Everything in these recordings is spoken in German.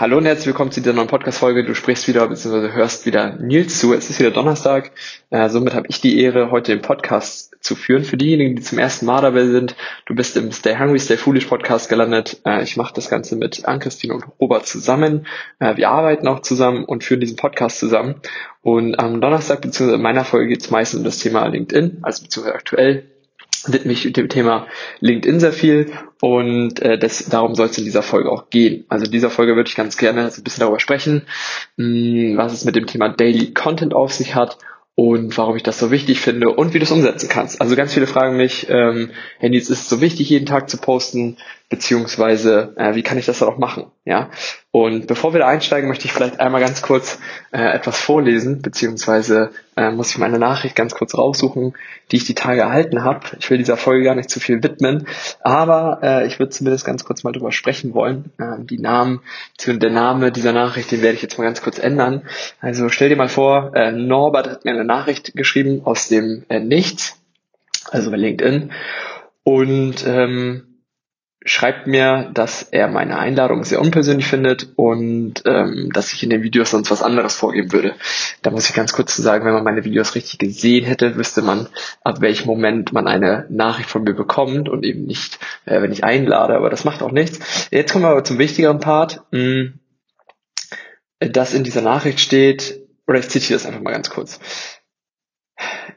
Hallo und herzlich willkommen zu dieser neuen Podcast-Folge. Du sprichst wieder bzw. hörst wieder Nils zu. Es ist wieder Donnerstag. Äh, somit habe ich die Ehre, heute den Podcast zu führen. Für diejenigen, die zum ersten Mal dabei sind, du bist im Stay Hungry, Stay Foolish Podcast gelandet. Äh, ich mache das Ganze mit Ann-Christine und Robert zusammen. Äh, wir arbeiten auch zusammen und führen diesen Podcast zusammen. Und am Donnerstag bzw. in meiner Folge geht es meistens um das Thema LinkedIn, also beziehungsweise aktuell widme ich dem Thema LinkedIn sehr viel und äh, das, darum soll es in dieser Folge auch gehen. Also in dieser Folge würde ich ganz gerne ein bisschen darüber sprechen, mh, hm, was es mit dem Thema Daily Content auf sich hat und warum ich das so wichtig finde und wie du es umsetzen kannst. Also ganz viele fragen mich, ähm, Handy, ist es so wichtig, jeden Tag zu posten? Beziehungsweise äh, wie kann ich das dann auch machen, ja? Und bevor wir da einsteigen, möchte ich vielleicht einmal ganz kurz äh, etwas vorlesen, beziehungsweise äh, muss ich meine Nachricht ganz kurz raussuchen, die ich die Tage erhalten habe. Ich will dieser Folge gar nicht zu viel widmen, aber äh, ich würde zumindest ganz kurz mal drüber sprechen wollen. Äh, die Namen, der Name dieser Nachricht, den werde ich jetzt mal ganz kurz ändern. Also stell dir mal vor, äh, Norbert hat mir eine Nachricht geschrieben aus dem äh, Nichts, also bei LinkedIn. Und ähm, schreibt mir, dass er meine Einladung sehr unpersönlich findet und ähm, dass ich in den Videos sonst was anderes vorgeben würde. Da muss ich ganz kurz zu sagen, wenn man meine Videos richtig gesehen hätte, wüsste man, ab welchem Moment man eine Nachricht von mir bekommt und eben nicht, äh, wenn ich einlade, aber das macht auch nichts. Jetzt kommen wir aber zum wichtigeren Part, mh, hm, dass in dieser Nachricht steht, oder ich zitiere das einfach mal ganz kurz.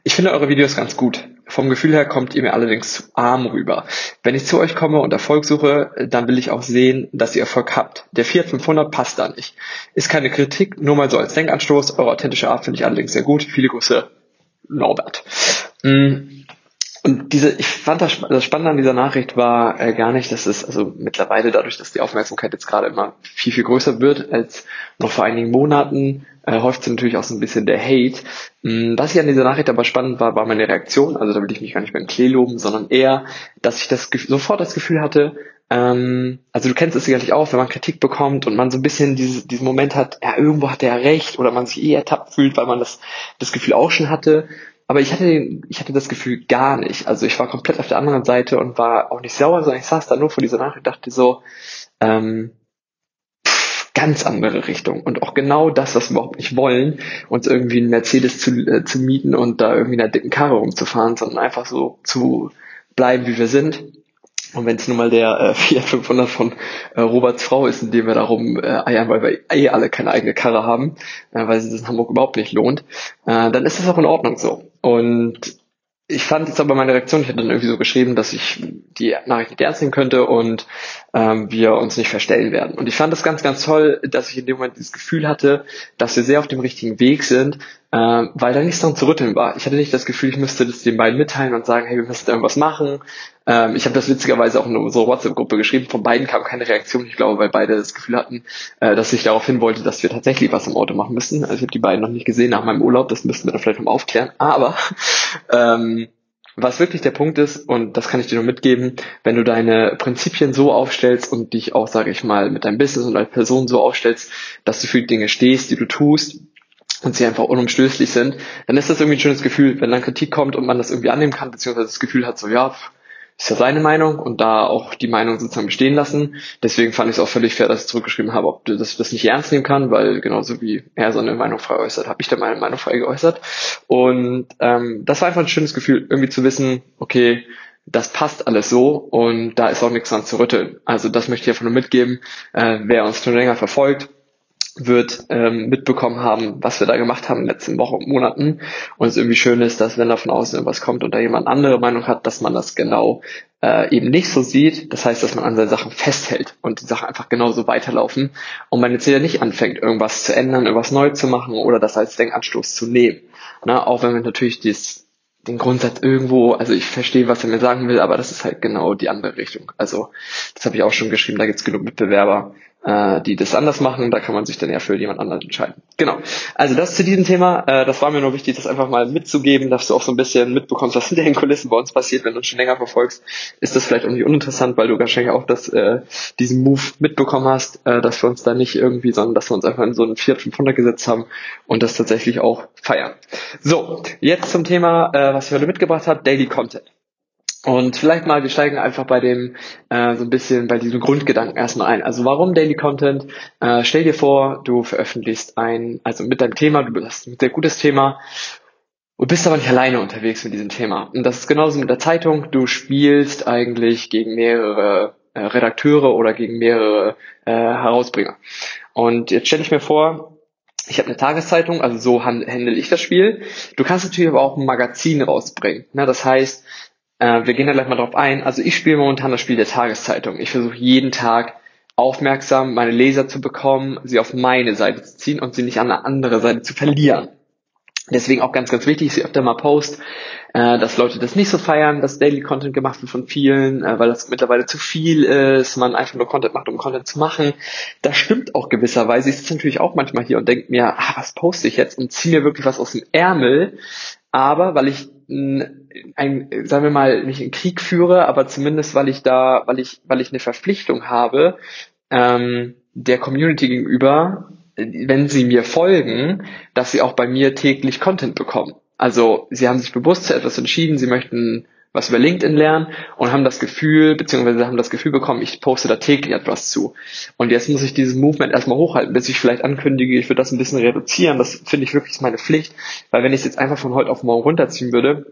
Ich finde eure Videos ganz gut. Vom Gefühl her kommt ihr mir allerdings arm rüber. Wenn ich zu euch komme und Erfolg suche, dann will ich auch sehen, dass ihr Erfolg habt. Der Fiat 500 passt da nicht. Ist keine Kritik, nur mal so als Denkanstoß. Eure authentische Art finde ich allerdings sehr gut. Viele Grüße, Norbert. Mm. Und diese, ich fand das, das Spannende an dieser Nachricht war äh, gar nicht, dass es also mittlerweile dadurch, dass die Aufmerksamkeit jetzt gerade immer viel, viel größer wird als noch vor einigen Monaten, äh, häuft sich natürlich auch so ein bisschen der Hate. Mm, was ich an dieser Nachricht aber spannend war, war meine Reaktion. Also da will ich mich gar nicht beim Klee loben, sondern eher, dass ich das sofort das Gefühl hatte, ähm, also du kennst es sicherlich auch, wenn man Kritik bekommt und man so ein bisschen dieses, diesen Moment hat, ja, irgendwo hat er recht oder man sich eh ertappt fühlt, weil man das, das Gefühl auch schon hatte aber ich hatte, ich hatte das Gefühl gar nicht. Also ich war komplett auf der anderen Seite und war auch nicht sauer, sondern ich saß da nur vor dieser Nachricht und dachte so, ähm, ganz andere Richtung. Und auch genau das, was wir überhaupt nicht wollen, uns irgendwie einen Mercedes zu, äh, zu mieten und da irgendwie in einer dicken Karre rumzufahren, sondern einfach so zu bleiben, wie wir sind. Und wenn es nun mal der äh, Fiat 500 von äh, Roberts Frau ist, in dem wir darum äh, eiern, weil wir eh alle keine eigene Karre haben, äh, weil sich das in Hamburg überhaupt nicht lohnt, äh, dann ist das auch in Ordnung so. Und ich fand jetzt aber meine Reaktion, ich hatte dann irgendwie so geschrieben, dass ich die Nachricht nicht ernst nehmen könnte und ähm, wir uns nicht verstellen werden. Und ich fand das ganz, ganz toll, dass ich in dem Moment dieses Gefühl hatte, dass wir sehr auf dem richtigen Weg sind, äh, weil da nichts dran zu rütteln war. Ich hatte nicht das Gefühl, ich müsste das den beiden mitteilen und sagen, hey, wir müssen irgendwas machen. Ähm, ich habe das witzigerweise auch in unserer WhatsApp-Gruppe geschrieben. Von beiden kam keine Reaktion. Ich glaube, weil beide das Gefühl hatten, äh, dass ich darauf hin wollte, dass wir tatsächlich was im Auto machen müssen. Also ich habe die beiden noch nicht gesehen nach meinem Urlaub. Das müssten wir dann vielleicht noch aufklären. Aber ähm, was wirklich der Punkt ist, und das kann ich dir nur mitgeben, wenn du deine Prinzipien so aufstellst und dich auch, sage ich mal, mit deinem Business und als Person so aufstellst, dass du für die Dinge stehst, die du tust und sie einfach unumstößlich sind, dann ist das irgendwie ein schönes Gefühl, wenn dann Kritik kommt und man das irgendwie annehmen kann, beziehungsweise das Gefühl hat, so ja, ist ja seine Meinung und da auch die Meinung sozusagen bestehen lassen. Deswegen fand ich es auch völlig fair, dass ich zurückgeschrieben habe, ob ich das nicht ernst nehmen kann, weil genauso wie er seine Meinung frei äußert, habe ich da meine Meinung frei geäußert. Und ähm, das war einfach ein schönes Gefühl, irgendwie zu wissen, okay, das passt alles so und da ist auch nichts dran zu rütteln. Also das möchte ich einfach nur mitgeben. Äh, wer uns schon länger verfolgt, wird ähm, mitbekommen haben, was wir da gemacht haben in den letzten Wochen und Monaten. Und es irgendwie schön ist, dass wenn da von außen irgendwas kommt und da jemand andere Meinung hat, dass man das genau äh, eben nicht so sieht. Das heißt, dass man an seinen Sachen festhält und die Sachen einfach genauso weiterlaufen und man jetzt wieder nicht anfängt, irgendwas zu ändern, irgendwas neu zu machen oder das als Denkanstoß zu nehmen. Na, auch wenn man natürlich dies, den Grundsatz irgendwo, also ich verstehe, was er mir sagen will, aber das ist halt genau die andere Richtung. Also das habe ich auch schon geschrieben, da gibt es genug Mitbewerber äh, die das anders machen. Da kann man sich dann ja für jemand anderen entscheiden. Genau. Also das zu diesem Thema. Äh, das war mir nur wichtig, das einfach mal mitzugeben, dass du auch so ein bisschen mitbekommst, was hinter den Kulissen bei uns passiert. Wenn du uns schon länger verfolgst, ist das vielleicht nicht uninteressant, weil du wahrscheinlich auch das, äh, diesen Move mitbekommen hast, äh, dass wir uns da nicht irgendwie, sondern dass wir uns einfach in so einen Fiat 500 gesetzt haben und das tatsächlich auch feiern. So, jetzt zum Thema, äh, was ich heute mitgebracht habe, Daily Content. Und vielleicht mal, wir steigen einfach bei dem äh, so ein bisschen bei diesem Grundgedanken erstmal ein. Also warum Daily Content? Äh, stell dir vor, du veröffentlichst ein, also mit deinem Thema, du hast ein sehr gutes Thema und bist aber nicht alleine unterwegs mit diesem Thema. Und das ist genauso mit der Zeitung. Du spielst eigentlich gegen mehrere äh, Redakteure oder gegen mehrere äh, Herausbringer. Und jetzt stelle ich mir vor, ich habe eine Tageszeitung, also so handle ich das Spiel. Du kannst natürlich aber auch ein Magazin rausbringen. Ne? Das heißt, äh, wir gehen da gleich mal drauf ein. Also ich spiele momentan das Spiel der Tageszeitung. Ich versuche jeden Tag aufmerksam meine Leser zu bekommen, sie auf meine Seite zu ziehen und sie nicht an eine andere Seite zu verlieren. Deswegen auch ganz, ganz wichtig, ich öfter mal post, äh, dass Leute das nicht so feiern, dass Daily Content gemacht wird von vielen, äh, weil das mittlerweile zu viel ist, man einfach nur Content macht, um Content zu machen. Das stimmt auch gewisserweise. Ich sitze natürlich auch manchmal hier und denke mir, ah, was poste ich jetzt und ziehe mir wirklich was aus dem Ärmel. Aber weil ich ein, sagen wir mal, nicht einen Krieg führe, aber zumindest weil ich da, weil ich, weil ich eine Verpflichtung habe, ähm, der Community gegenüber, wenn sie mir folgen, dass sie auch bei mir täglich Content bekommen. Also sie haben sich bewusst zu etwas entschieden, sie möchten was über LinkedIn lernen und haben das Gefühl, beziehungsweise haben das Gefühl bekommen, ich poste da täglich etwas zu. Und jetzt muss ich dieses Movement erstmal hochhalten, bis ich vielleicht ankündige, ich würde das ein bisschen reduzieren. Das finde ich wirklich meine Pflicht, weil wenn ich es jetzt einfach von heute auf morgen runterziehen würde,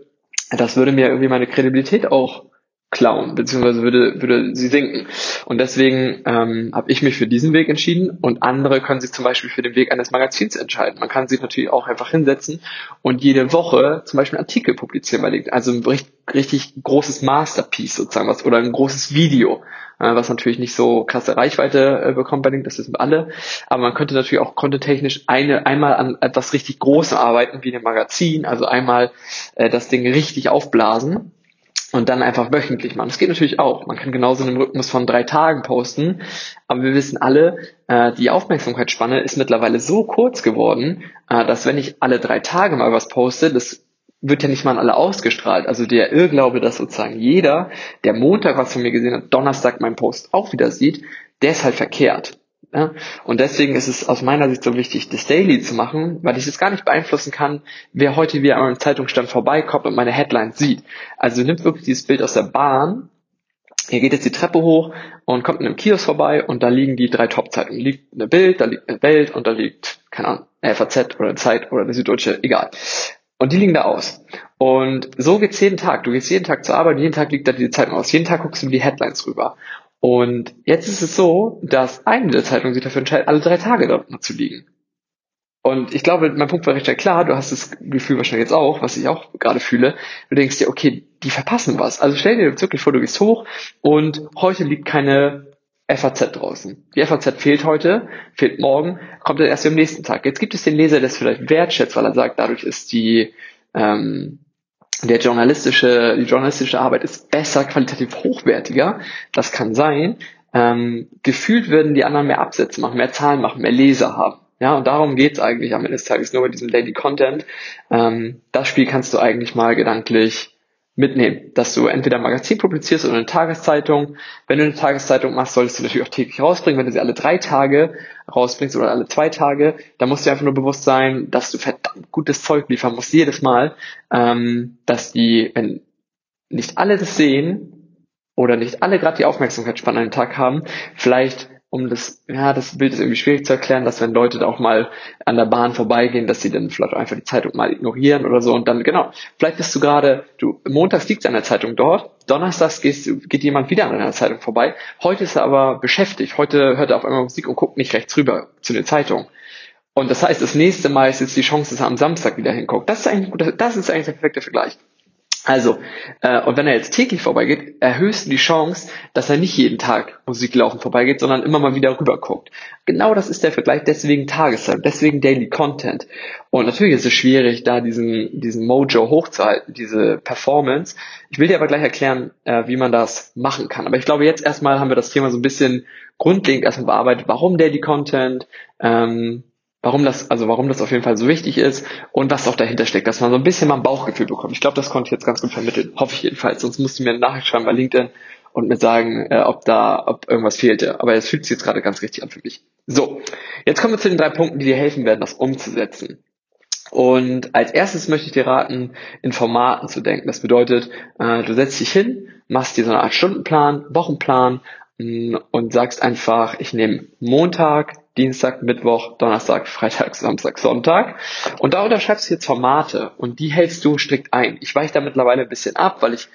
das würde mir irgendwie meine Kredibilität auch klauen, beziehungsweise würde, würde sie sinken. Und deswegen ähm, habe ich mich für diesen Weg entschieden und andere können sich zum Beispiel für den Weg eines Magazins entscheiden. Man kann sich natürlich auch einfach hinsetzen und jede Woche zum Beispiel einen Artikel publizieren LinkedIn. Also ein richtig, richtig großes Masterpiece sozusagen was oder ein großes Video, äh, was natürlich nicht so krasse Reichweite äh, bekommt bei LinkedIn, das wissen wir alle. Aber man könnte natürlich auch contenttechnisch eine, einmal an etwas richtig Großem arbeiten, wie einem Magazin, also einmal äh, das Ding richtig aufblasen und dann einfach wöchentlich machen. Das geht natürlich auch. Man kann genauso in einem Rhythmus von drei Tagen posten, aber wir wissen alle, äh, die Aufmerksamkeitsspanne ist mittlerweile so kurz geworden, äh, dass wenn ich alle drei Tage mal was poste, das wird ja nicht mal an alle ausgestrahlt. Also der Irrglaube, dass sozusagen jeder, der Montag was von mir gesehen hat, Donnerstag meinen Post auch wieder sieht, der ist halt verkehrt. Ja? Und deswegen ist es aus meiner Sicht so wichtig, das Daily zu machen, weil ich es gar nicht beeinflussen kann, wer heute wieder an meinem Zeitungsstand vorbeikommt und meine Headlines sieht. Also nimmt wirklich dieses Bild aus der Bahn, ihr geht jetzt die Treppe hoch und kommt in einem Kiosk vorbei und da liegen die drei Top-Zeitungen. Liegt eine Bild, da liegt eine Welt und da liegt, keine Ahnung, FAZ oder Zeit oder eine Süddeutsche, egal. Und die liegen da aus. Und so geht's jeden Tag. Du gehst jeden Tag zur Arbeit, jeden Tag liegt da die Zeitung aus. Jeden Tag guckst du die Headlines rüber. Und jetzt ist es so, dass eine der Zeitungen sich dafür entscheidet, alle drei Tage dort zu liegen. Und ich glaube, mein Punkt war recht klar. Du hast das Gefühl wahrscheinlich jetzt auch, was ich auch gerade fühle. Du denkst dir, okay, die verpassen was. Also stell dir wirklich vor, du gehst hoch und heute liegt keine FAZ draußen. Die FAZ fehlt heute, fehlt morgen, kommt dann erst am nächsten Tag. Jetzt gibt es den Leser, der es vielleicht wertschätzt, weil er sagt, dadurch ist die, ähm, der journalistische, die journalistische Arbeit ist besser, qualitativ hochwertiger. Das kann sein. Ähm, gefühlt würden die anderen mehr Absätze machen, mehr Zahlen machen, mehr Leser haben. Ja, und darum geht's eigentlich am Ende des Tages nur bei diesem Daily Content. Ähm, das Spiel kannst du eigentlich mal gedanklich mitnehmen, dass du entweder ein Magazin publizierst oder eine Tageszeitung. Wenn du eine Tageszeitung machst, solltest du natürlich auch täglich rausbringen. Wenn du sie alle drei Tage rausbringst oder alle zwei Tage, dann musst du einfach nur bewusst sein, dass du verdammt gutes Zeug liefern musst jedes Mal, ähm, dass die, wenn nicht alle das sehen oder nicht alle gerade die Aufmerksamkeitsspanne an den Tag haben, vielleicht um das, ja, das Bild ist irgendwie schwierig zu erklären, dass wenn Leute da auch mal an der Bahn vorbeigehen, dass sie dann vielleicht einfach die Zeitung mal ignorieren oder so und dann, genau, vielleicht bist du gerade, du, montags liegt an der Zeitung dort, donnerstags gehst, geht jemand wieder an einer Zeitung vorbei, heute ist er aber beschäftigt, heute hört er auf einmal Musik und guckt nicht rechts rüber zu der Zeitung. Und das heißt, das nächste Mal ist jetzt die Chance, dass er am Samstag wieder hinguckt. Das ist eigentlich, das ist eigentlich der perfekte Vergleich. Also, äh, und wenn er jetzt täglich vorbeigeht, erhöhst du die Chance, dass er nicht jeden Tag Musik laufen vorbeigeht, sondern immer mal wieder rüber guckt. Genau das ist der Vergleich, deswegen Tageszeit, deswegen Daily Content. Und natürlich ist es schwierig, da diesen, diesen Mojo hochzuhalten, diese Performance. Ich will dir aber gleich erklären, äh, wie man das machen kann. Aber ich glaube, jetzt erstmal haben wir das Thema so ein bisschen grundlegend erstmal bearbeitet. Warum Daily Content? Ähm, warum das, also warum das auf jeden Fall so wichtig ist und was auch dahinter steckt, dass man so ein bisschen mal ein Bauchgefühl bekommt. Ich glaube, das konnte ich jetzt ganz gut vermitteln. Hoffe ich jedenfalls. Sonst musst du mir eine Nachricht schreiben bei LinkedIn und mir sagen, äh, ob da, ob irgendwas fehlte. Aber es fühlt sich jetzt gerade ganz richtig an für mich. So, jetzt kommen wir zu den drei Punkten, die dir helfen werden, das umzusetzen. Und als erstes möchte ich dir raten, in Formaten zu denken. Das bedeutet, äh, du setzt dich hin, machst dir so eine Art Stundenplan, Wochenplan mh, mm, und sagst einfach, ich nehme Montag, Dienstag, Mittwoch, Donnerstag, Freitag, Samstag, Sonntag. Und da unterschreibst du jetzt Formate und die hältst du strikt ein. Ich weiche da mittlerweile ein bisschen ab, weil ich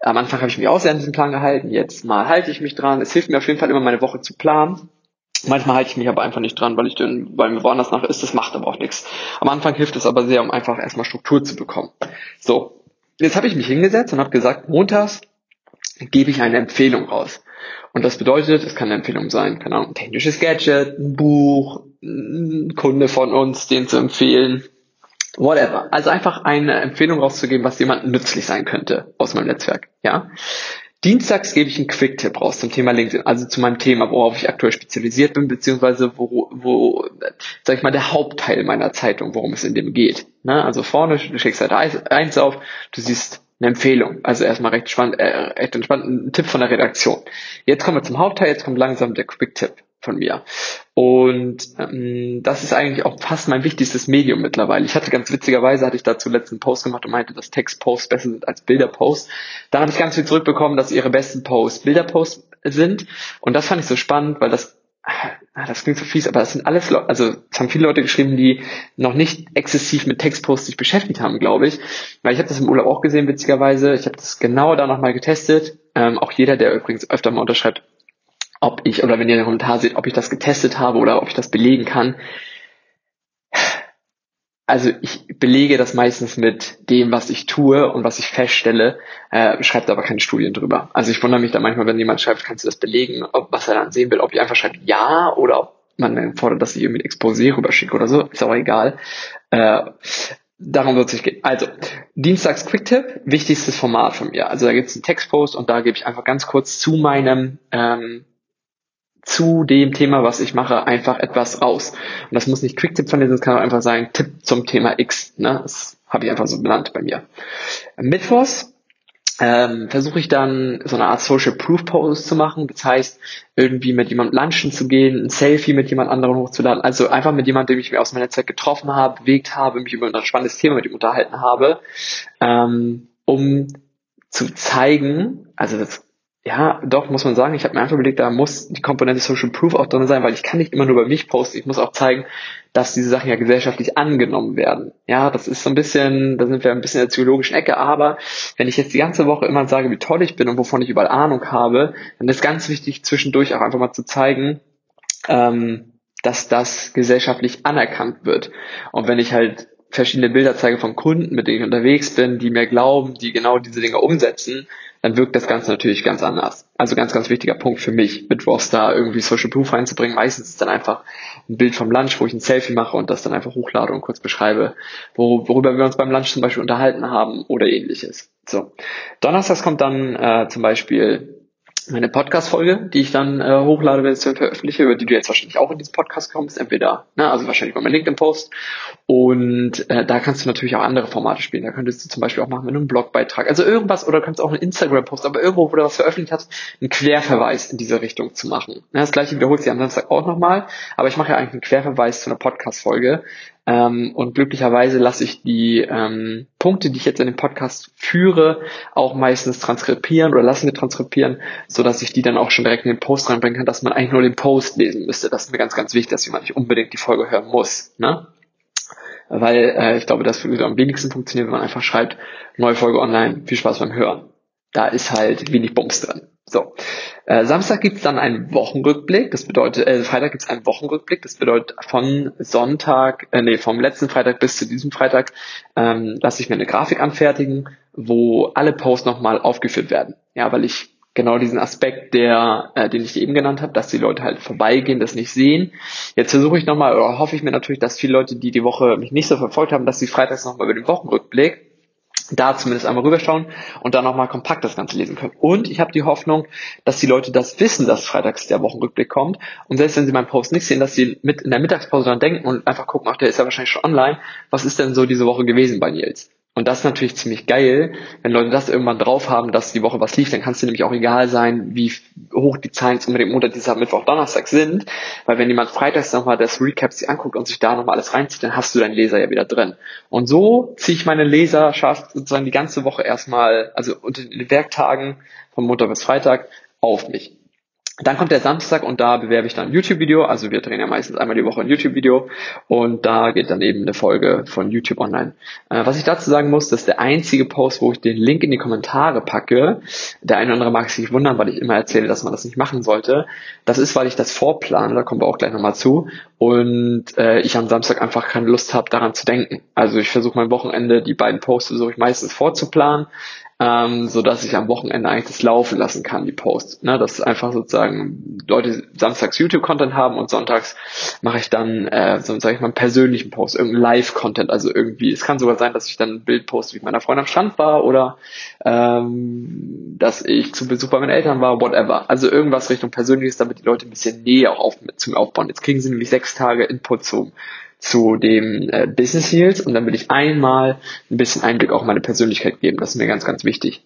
am Anfang habe ich mich auch sehr an diesen Plan gehalten, jetzt mal halte ich mich dran. Es hilft mir auf jeden Fall immer meine Woche zu planen. Manchmal halte ich mich aber einfach nicht dran, weil ich dann, weil mir woanders nach ist, das macht aber auch nichts. Am Anfang hilft es aber sehr, um einfach erstmal Struktur zu bekommen. So, jetzt habe ich mich hingesetzt und habe gesagt, montags gebe ich eine Empfehlung raus. Und das bedeutet, es kann eine Empfehlung sein, keine Ahnung, ein technisches Gadget, ein Buch, ein Kunde von uns, den zu empfehlen, whatever. Also einfach eine Empfehlung rauszugeben, was jemandem nützlich sein könnte aus meinem Netzwerk, ja. Dienstags gebe ich einen Quick-Tipp raus zum Thema LinkedIn, also zu meinem Thema, worauf ich aktuell spezialisiert bin, beziehungsweise wo, wo sag ich mal, der Hauptteil meiner Zeitung, worum es in dem geht. Ne? Also vorne, du schickst halt eins auf, du siehst eine Empfehlung. Also erstmal recht spannend, äh, recht entspannt, ein Tipp von der Redaktion. Jetzt kommen wir zum Hauptteil, jetzt kommt langsam der Quick-Tipp von mir. Und ähm, das ist eigentlich auch fast mein wichtigstes Medium mittlerweile. Ich hatte ganz witzigerweise, hatte ich dazu letzten Post gemacht und meinte, dass Textposts besser sind als Bilderposts. Dann habe ich ganz viel zurückbekommen, dass ihre besten Posts Bilderposts sind. Und das fand ich so spannend, weil das das klingt so fies, aber das sind alles Leute, also es haben viele Leute geschrieben, die noch nicht exzessiv mit Textposts sich beschäftigt haben, glaube ich. Weil ich habe das im Urlaub auch gesehen, witzigerweise. Ich habe das genau da nochmal getestet. Ähm, auch jeder, der übrigens öfter mal unterschreibt, ob ich, oder wenn ihr einen Kommentar seht, ob ich das getestet habe oder ob ich das belegen kann also ich belege das meistens mit dem, was ich tue und was ich feststelle, äh, schreibt aber keine Studien drüber. Also ich wundere mich da manchmal, wenn jemand schreibt, kannst du das belegen, ob, was er dann sehen will, ob ich einfach schreibt ja oder ob man dann fordert, dass ich irgendwie ein Exposé rüberschicke oder so, ist auch egal. Äh, darum wird es nicht gehen. Also, Dienstags Quicktip, wichtigstes Format von mir. Also da gibt es einen Textpost und da gebe ich einfach ganz kurz zu meinem ähm, zu dem Thema, was ich mache, einfach etwas raus. Und das muss nicht Quick-Tipp von dir sein, das kann auch einfach sein, Tipp zum Thema X. Ne? Das habe ich einfach so benannt bei mir. Mittwochs ähm, versuche ich dann so eine Art Social Proof Post zu machen. Das heißt, irgendwie mit jemandem lunchen zu gehen, ein Selfie mit jemand anderem hochzuladen. Also einfach mit jemandem, dem ich mir aus meiner Zeit getroffen habe, bewegt habe, mich über ein spannendes Thema mit ihm unterhalten habe, ähm, um zu zeigen, also das ja, doch, muss man sagen, ich habe mir einfach überlegt, da muss die Komponente Social Proof auch drin sein, weil ich kann nicht immer nur bei mich posten, ich muss auch zeigen, dass diese Sachen ja gesellschaftlich angenommen werden. Ja, das ist so ein bisschen, da sind wir ein bisschen in der psychologischen Ecke, aber wenn ich jetzt die ganze Woche immer sage, wie toll ich bin und wovon ich überall Ahnung habe, dann ist ganz wichtig, zwischendurch auch einfach mal zu zeigen, ähm, dass das gesellschaftlich anerkannt wird. Und wenn ich halt verschiedene Bilder zeige von Kunden, mit denen ich unterwegs bin, die mir glauben, die genau diese Dinge umsetzen, dann wirkt das Ganze natürlich ganz anders. Also ganz, ganz wichtiger Punkt für mich, mit Rockstar irgendwie Social Proof reinzubringen. Meistens ist dann einfach ein Bild vom Lunch, wo ich ein Selfie mache und das dann einfach hochlade und kurz beschreibe, worüber wir uns beim Lunch zum Beispiel unterhalten haben oder ähnliches. So. Donnerstags kommt dann äh, zum Beispiel meine Podcast-Folge, die ich dann äh, hochlade, wenn ich sie veröffentliche, über die du jetzt wahrscheinlich auch in diesen Podcast kommst, entweder, ne, also wahrscheinlich bei meinem LinkedIn-Post. Und äh, da kannst du natürlich auch andere Formate spielen. Da könntest du zum Beispiel auch machen, wenn du einen Blogbeitrag, also irgendwas, oder du kannst auch einen Instagram-Post, aber irgendwo, wo du was veröffentlicht hast, einen Querverweis in diese Richtung zu machen. Ja, das gleiche wiederholt sich am Samstag auch nochmal, aber ich mache ja eigentlich einen Querverweis zu einer Podcast-Folge, ähm, und glücklicherweise lasse ich die ähm, Punkte, die ich jetzt in dem Podcast führe, auch meistens transkribieren oder lassen wir transkribieren, so dass ich die dann auch schon direkt in den Post reinbringen kann, dass man eigentlich nur den Post lesen müsste. Das ist mir ganz, ganz wichtig, dass jemand nicht unbedingt die Folge hören muss. Ne? Weil äh, ich glaube, das würde am wenigsten funktionieren, wenn man einfach schreibt, neue Folge online, viel Spaß beim Hören. Da ist halt wenig Bums drin. So, äh, Samstag gibt's dann einen Wochenrückblick, das bedeutet, äh, Freitag gibt's einen Wochenrückblick, das bedeutet von Sonntag, äh, nee, vom letzten Freitag bis zu diesem Freitag ähm, lasse ich mir eine Grafik anfertigen, wo alle Posts nochmal aufgeführt werden. Ja, weil ich genau diesen Aspekt, der, äh, den ich eben genannt habe, dass die Leute halt vorbeigehen, das nicht sehen. Jetzt versuche ich nochmal, oder hoffe ich mir natürlich, dass viele Leute, die die Woche mich nicht so verfolgt haben, dass sie freitags nochmal über den Wochenrückblick da zumindest einmal rüberschauen und dann nochmal kompakt das Ganze lesen können. Und ich habe die Hoffnung, dass die Leute das wissen, dass freitags der Wochenrückblick kommt. Und selbst wenn sie meinen Post nicht sehen, dass sie mit in der Mittagspause dann denken und einfach gucken, ach, der ist ja wahrscheinlich schon online. Was ist denn so diese Woche gewesen bei Nils? Und das ist natürlich ziemlich geil, wenn Leute das irgendwann drauf haben, dass die Woche was lief, dann kann es dir nämlich auch egal sein, wie hoch die Zahlen jetzt unbedingt Montag, Dienstag, Mittwoch, Donnerstag sind. Weil wenn jemand freitags nochmal das Recap sich anguckt und sich da nochmal alles reinzieht, dann hast du deinen Leser ja wieder drin. Und so ziehe ich meine Leserschaft sozusagen die ganze Woche erstmal, also unter den Werktagen von Montag bis Freitag auf mich. Dann kommt der Samstag und da bewerbe ich dann ein YouTube-Video. Also wir drehen ja meistens einmal die Woche ein YouTube-Video und da geht dann eben eine Folge von YouTube online. Äh, was ich dazu sagen muss, das ist der einzige Post, wo ich den Link in die Kommentare packe. Der eine oder andere mag sich wundern, weil ich immer erzähle, dass man das nicht machen sollte. Das ist, weil ich das vorplane, da kommen wir auch gleich nochmal zu. Und äh, ich am Samstag einfach keine Lust habe, daran zu denken. Also ich versuche mein Wochenende, die beiden Posts versuche ich meistens vorzuplanen ähm, so dass ich am Wochenende eigentlich das laufen lassen kann, die Posts. Ne, dass einfach sozusagen Leute samstags YouTube-Content haben und sonntags mache ich dann, äh, so sage ich mal, einen persönlichen Post, irgendeinen Live-Content. Also irgendwie, es kann sogar sein, dass ich dann ein Bild poste, wie ich meiner Freundin am Strand war oder ähm, dass ich zu Besuch bei meinen Eltern war, whatever. Also irgendwas Richtung Persönliches, damit die Leute ein bisschen näher auf, zu mir aufbauen. Jetzt kriegen sie nämlich sechs Tage Input zum zu dem äh, Business Heels und dann will ich einmal ein bisschen Einblick auch meine Persönlichkeit geben. Das ist mir ganz, ganz wichtig.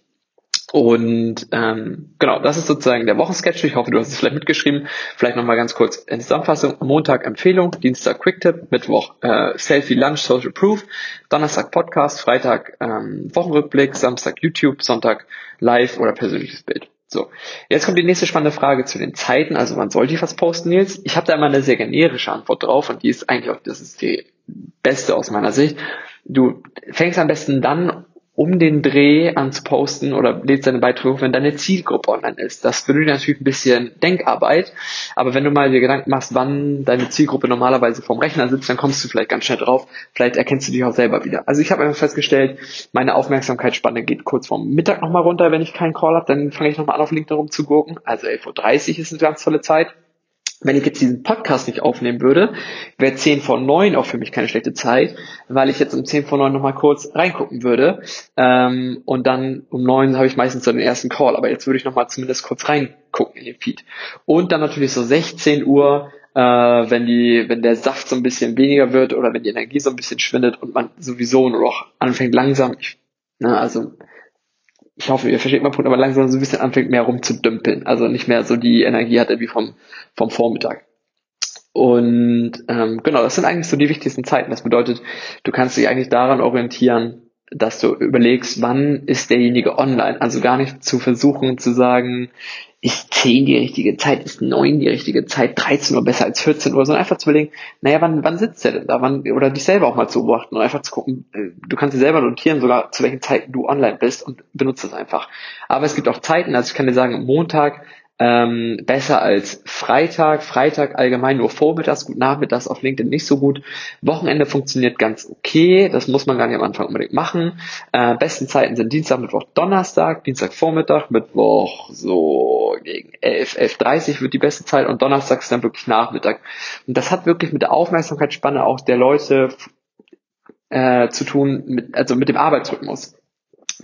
Und ähm, genau, das ist sozusagen der Wochensketch. Ich hoffe, du hast es vielleicht mitgeschrieben. Vielleicht nochmal ganz kurz in Zusammenfassung. Montag Empfehlung, Dienstag Quicktip, Mittwoch äh, Selfie Lunch Social Proof, Donnerstag Podcast, Freitag ähm, Wochenrückblick, Samstag YouTube, Sonntag Live oder persönliches Bild. So, jetzt kommt die nächste spannende Frage zu den Zeiten. Also wann sollte ich was posten, Nils? Ich habe da immer eine sehr generische Antwort drauf und die ist eigentlich auch, das ist die beste aus meiner Sicht. Du fängst am besten dann um den Dreh an zu posten oder lädst deine Beiträge hoch, wenn deine Zielgruppe online ist. Das benötigt natürlich ein bisschen Denkarbeit, aber wenn du mal dir Gedanken machst, wann deine Zielgruppe normalerweise vorm Rechner sitzt, dann kommst du vielleicht ganz schnell drauf, vielleicht erkennst du dich auch selber wieder. Also ich habe einfach festgestellt, meine Aufmerksamkeitsspanne geht kurz vorm Mittag nochmal runter, wenn ich keinen Call habe, dann fange ich nochmal an auf LinkedIn rumzugurken. Also 11.30 Uhr ist eine ganz tolle Zeit. Wenn ich jetzt diesen Podcast nicht aufnehmen würde, wäre 10 vor 9 auch für mich keine schlechte Zeit, weil ich jetzt um 10 vor 9 nochmal kurz reingucken würde. Ähm, und dann um 9 habe ich meistens so den ersten Call, aber jetzt würde ich nochmal zumindest kurz reingucken in den Feed. Und dann natürlich so 16 Uhr, äh, wenn die, wenn der Saft so ein bisschen weniger wird oder wenn die Energie so ein bisschen schwindet und man sowieso nur noch anfängt langsam, ich, ne, also ich hoffe, ihr versteht meinen Punkt, aber langsam so ein bisschen anfängt mehr rumzudümpeln. Also nicht mehr so die Energie hatte wie vom, vom Vormittag. Und ähm, genau, das sind eigentlich so die wichtigsten Zeiten. Das bedeutet, du kannst dich eigentlich daran orientieren, dass du überlegst, wann ist derjenige online. Also gar nicht zu versuchen zu sagen, ist 10 die richtige Zeit, ist 9 die richtige Zeit, 13 Uhr besser als 14 Uhr, sondern einfach zu überlegen, naja, wann, wann sitzt der denn da? Wann, oder dich selber auch mal zu beobachten und einfach zu gucken, äh, du kannst dir selber notieren, sogar zu welchen Zeiten du online bist und benutze es einfach. Aber es gibt auch Zeiten, also ich kann dir sagen, Montag ähm, besser als Freitag. Freitag allgemein nur vormittags, gut nachmittags auf LinkedIn nicht so gut. Wochenende funktioniert ganz okay, das muss man gar nicht am Anfang unbedingt machen. Äh, besten Zeiten sind Dienstag, Mittwoch, Donnerstag, Dienstag Vormittag, Mittwoch so gegen 11, 11.30 wird die beste Zeit und Donnerstag ist dann wirklich Nachmittag. Und das hat wirklich mit der Aufmerksamkeitsspanne auch der Leute äh, zu tun, mit, also mit dem Arbeitsrhythmus.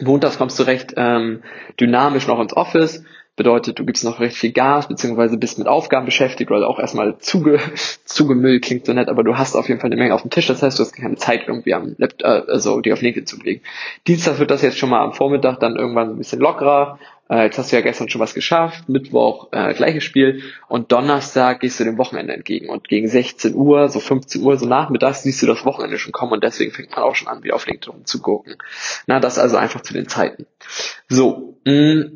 Montags kommst du recht ähm, dynamisch noch ins Office, Bedeutet, du gibst noch recht viel Gas, beziehungsweise bist mit Aufgaben beschäftigt oder auch erstmal zuge, zugemüllt, klingt so nett, aber du hast auf jeden Fall eine Menge auf dem Tisch. Das heißt, du hast keine Zeit irgendwie am Laptop, äh, also die auf LinkedIn zu legen. Dienstag wird das jetzt schon mal am Vormittag dann irgendwann ein bisschen lockerer. Äh, jetzt hast du ja gestern schon was geschafft. Mittwoch äh, gleiches Spiel. Und Donnerstag gehst du dem Wochenende entgegen. Und gegen 16 Uhr, so 15 Uhr, so nachmittags siehst du das Wochenende schon kommen. Und deswegen fängt man auch schon an, wieder auf LinkedIn zu gucken. Na, das also einfach zu den Zeiten. So, mh,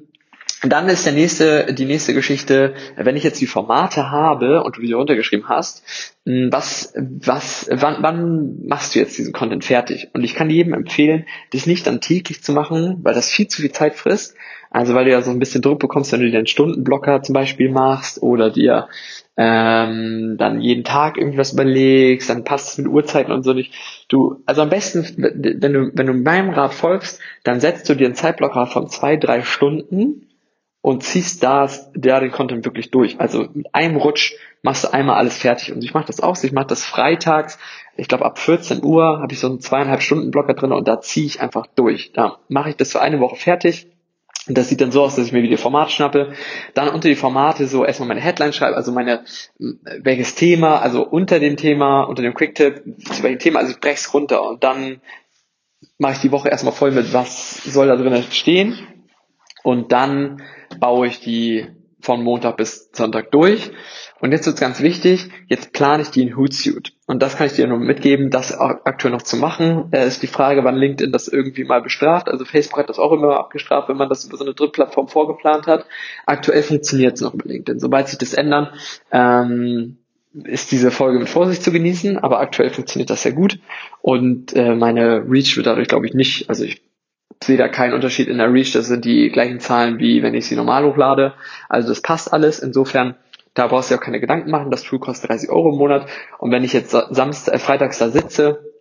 dann ist der nächste, die nächste Geschichte, wenn ich jetzt die Formate habe und du die runtergeschrieben hast, hm, was, was, wann, wann machst du jetzt diesen Content fertig? Und ich kann jedem empfehlen, das nicht dann täglich zu machen, weil das viel zu viel Zeit frisst, Also weil du ja so ein bisschen Druck bekommst, wenn du dir einen Stundenblocker zum Beispiel machst oder dir ähm, dann jeden Tag irgendwas überlegst, dann passt es mit Uhrzeiten und so nicht. Du, also am besten, wenn du, wenn du meinem Rat folgst, dann setzt du dir einen Zeitblocker von zwei, drei Stunden und ziehst da, da den Content wirklich durch. Also mit einem Rutsch machst du einmal alles fertig. Und ich mache das auch. Ich mache das freitags. Ich glaube, ab 14 Uhr habe ich so einen zweieinhalb Stunden Blocker drin und da ziehe ich einfach durch. Da mache ich das für eine Woche fertig. Und das sieht dann so aus, dass ich mir wieder Format schnappe, dann unter die Formate so erstmal meine Headline schreibe, also meine, welches Thema, also unter dem Thema, unter dem Quicktip, zu welchem Thema, also ich breche es runter und dann mache ich die Woche erstmal voll mit, was soll da drin stehen und dann baue ich die von Montag bis Sonntag durch. Und jetzt ist ganz wichtig, jetzt plane ich die in Hootsuite. Und das kann ich dir nur mitgeben, das aktuell noch zu machen. Äh, ist die Frage, wann LinkedIn das irgendwie mal bestraft. Also Facebook hat das auch immer abgestraft, wenn man das über so eine Drittplattform vorgeplant hat. Aktuell funktioniert es noch mit LinkedIn. Sobald sich das ändern, ähm, ist diese Folge mit Vorsicht zu genießen, aber aktuell funktioniert das sehr gut. Und äh, meine Reach wird dadurch, glaube ich, nicht, also ich sehe da keinen Unterschied in der Reach. Das sind die gleichen Zahlen, wie wenn ich sie normal hochlade. Also das passt alles. Insofern, da brauchst du ja auch keine Gedanken machen. Das Tool kostet 30 Euro im Monat. Und wenn ich jetzt Samstag, äh, freitags da sitze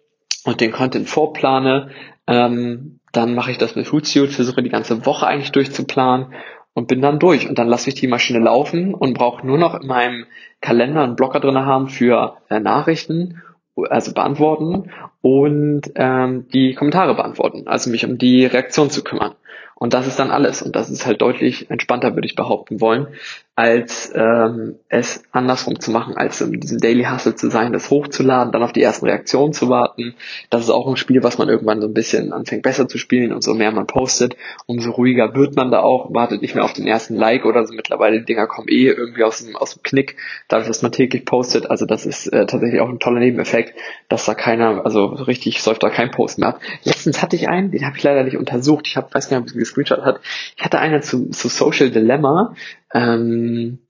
und den Content vorplane, ähm, dann mache ich das mit Hootsuite, versuche die ganze Woche eigentlich durchzuplanen und bin dann durch. Und dann lasse ich die Maschine laufen und brauche nur noch in meinem Kalender einen Blocker drin haben für äh, Nachrichten also beantworten und ähm, die Kommentare beantworten, also mich um die Reaktion zu kümmern. Und das ist dann alles. Und das ist halt deutlich entspannter, würde ich behaupten wollen, als ähm, es andersrum zu machen, als in diesem Daily Hustle zu sein, das hochzuladen, dann auf die ersten Reaktionen zu warten. Das ist auch ein Spiel, was man irgendwann so ein bisschen anfängt besser zu spielen und so mehr man postet, umso ruhiger wird man da auch, wartet nicht mehr auf den ersten Like oder so. Mittlerweile die Dinger kommen eh irgendwie aus dem, aus dem Knick, dadurch, dass man täglich postet. Also das ist äh, tatsächlich auch ein toller Nebeneffekt, dass da keiner, also richtig säuft da kein Post mehr ab. Letztens hatte ich einen, den habe ich leider nicht untersucht. Ich hab, weiß nicht, ob es gescreenshot hat. Ich hatte einen zu, zu Social Dilemma. Ähm,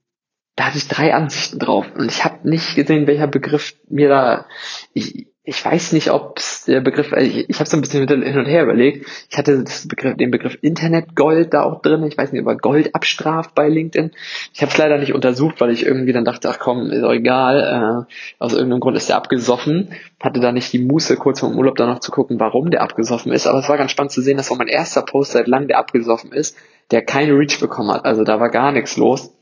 da hatte ich drei Ansichten drauf und ich habe nicht gesehen, welcher Begriff mir da. Ich, ich weiß nicht, ob der Begriff, ich, ich habe so ein bisschen hin und her überlegt. Ich hatte Begriff, den Begriff Internetgold da auch drin. Ich weiß nicht, ob er Gold abstraft bei LinkedIn. Ich habe es leider nicht untersucht, weil ich irgendwie dann dachte, ach komm, ist doch egal. Äh, aus irgendeinem Grund ist der abgesoffen. Hatte da nicht die Muße, kurz vor dem Urlaub dann noch zu gucken, warum der abgesoffen ist. Aber es war ganz spannend zu sehen, dass auch mein erster Post seit langem, der abgesoffen ist, der keine Reach bekommen hat. Also da war gar nichts los.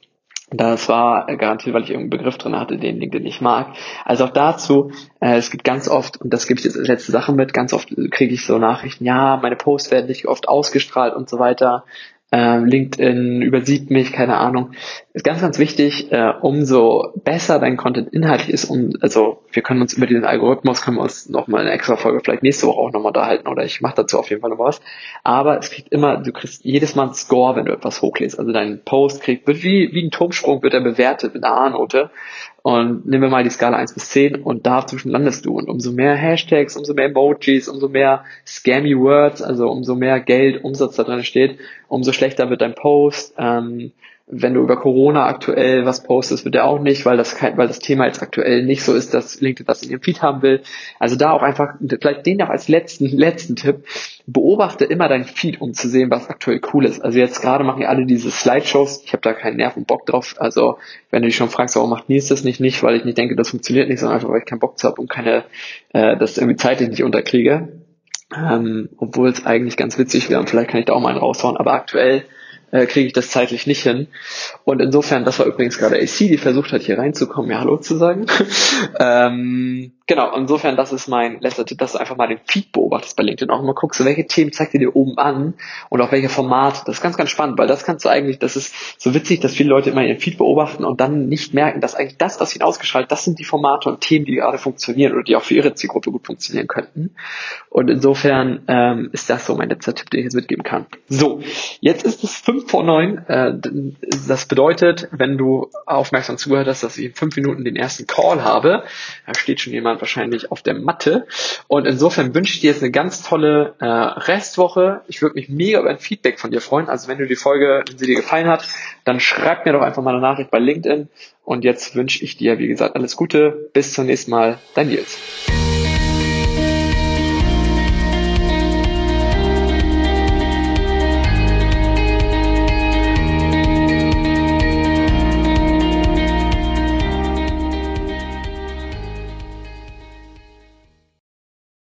Das war garantiert, weil ich irgendeinen Begriff drin hatte, den LinkedIn nicht mag. Also auch dazu, äh, es gibt ganz oft, und das gebe ich jetzt als letzte Sache mit, ganz oft kriege ich so Nachrichten, ja, meine Posts werden nicht oft ausgestrahlt und so weiter äh, LinkedIn übersieht mich, keine Ahnung. Ist ganz, ganz wichtig, äh, umso besser dein Content inhaltlich ist, um, also wir können uns über diesen Algorithmus, können wir uns nochmal eine extra Folge vielleicht nächste Woche auch nochmal unterhalten oder ich mache dazu auf jeden Fall noch was. Aber es kriegt immer, du kriegst jedes Mal einen Score, wenn du etwas hochlädst. Also dein Post kriegt, wird wie, wie ein Turmsprung wird er bewertet mit einer A-Note. Und nehmen wir mal die Skala 1 bis 10 und dazwischen landest du. Und umso mehr Hashtags, umso mehr Emojis, umso mehr scammy Words, also umso mehr Geld, Umsatz da drin steht, umso schlechter wird dein Post. Ähm, wenn du über Corona aktuell was postest, wird er auch nicht, weil das weil das Thema jetzt aktuell nicht so ist, dass LinkedIn das in ihrem Feed haben will. Also da auch einfach, vielleicht den noch als letzten, letzten Tipp, beobachte immer dein Feed, um zu sehen, was aktuell cool ist. Also jetzt gerade machen ja alle diese Slideshows, ich habe da keinen Nerv und Bock drauf. Also wenn du dich schon fragst, warum macht Nils das nicht, nicht, weil ich nicht denke, das funktioniert nicht, sondern einfach, weil ich keinen Bock zu habe und keine, äh, das irgendwie zeitlich nicht unterkriege. Ähm, obwohl es eigentlich ganz witzig wäre und vielleicht kann ich da auch mal einen raushauen, aber aktuell äh, kriege ich das zeitlich nicht hin. Und insofern, das war übrigens gerade AC, die versucht hat, hier reinzukommen, ja Hallo zu sagen. ähm, genau, insofern, das ist mein letzter Tipp, dass du einfach mal den Feed beobachtest bei LinkedIn, auch mal guckst, welche Themen zeigt ihr dir oben an und auf welche Formate. Das ist ganz, ganz spannend, weil das kannst du eigentlich, das ist so witzig, dass viele Leute immer ihren Feed beobachten und dann nicht merken, dass eigentlich das, was ihnen ausgeschaltet, das sind die Formate und Themen, die gerade funktionieren oder die auch für ihre Zielgruppe gut funktionieren könnten. Und insofern ähm, ist das so mein letzter Tipp, den ich jetzt mitgeben kann. So, jetzt ist es fünf vor neun. Äh, das bedeutet, wenn du aufmerksam zugehört hast, dass ich in fünf Minuten den ersten Call habe, da steht schon jemand wahrscheinlich auf der Matte. Und insofern wünsche ich dir jetzt eine ganz tolle äh, Restwoche. Ich würde mich mega über ein Feedback von dir freuen. Also wenn du die Folge, wenn sie dir gefallen hat, dann schreib mir doch einfach mal eine Nachricht bei LinkedIn. Und jetzt wünsche ich dir, wie gesagt, alles Gute. Bis zum nächsten Mal. Dein Nils.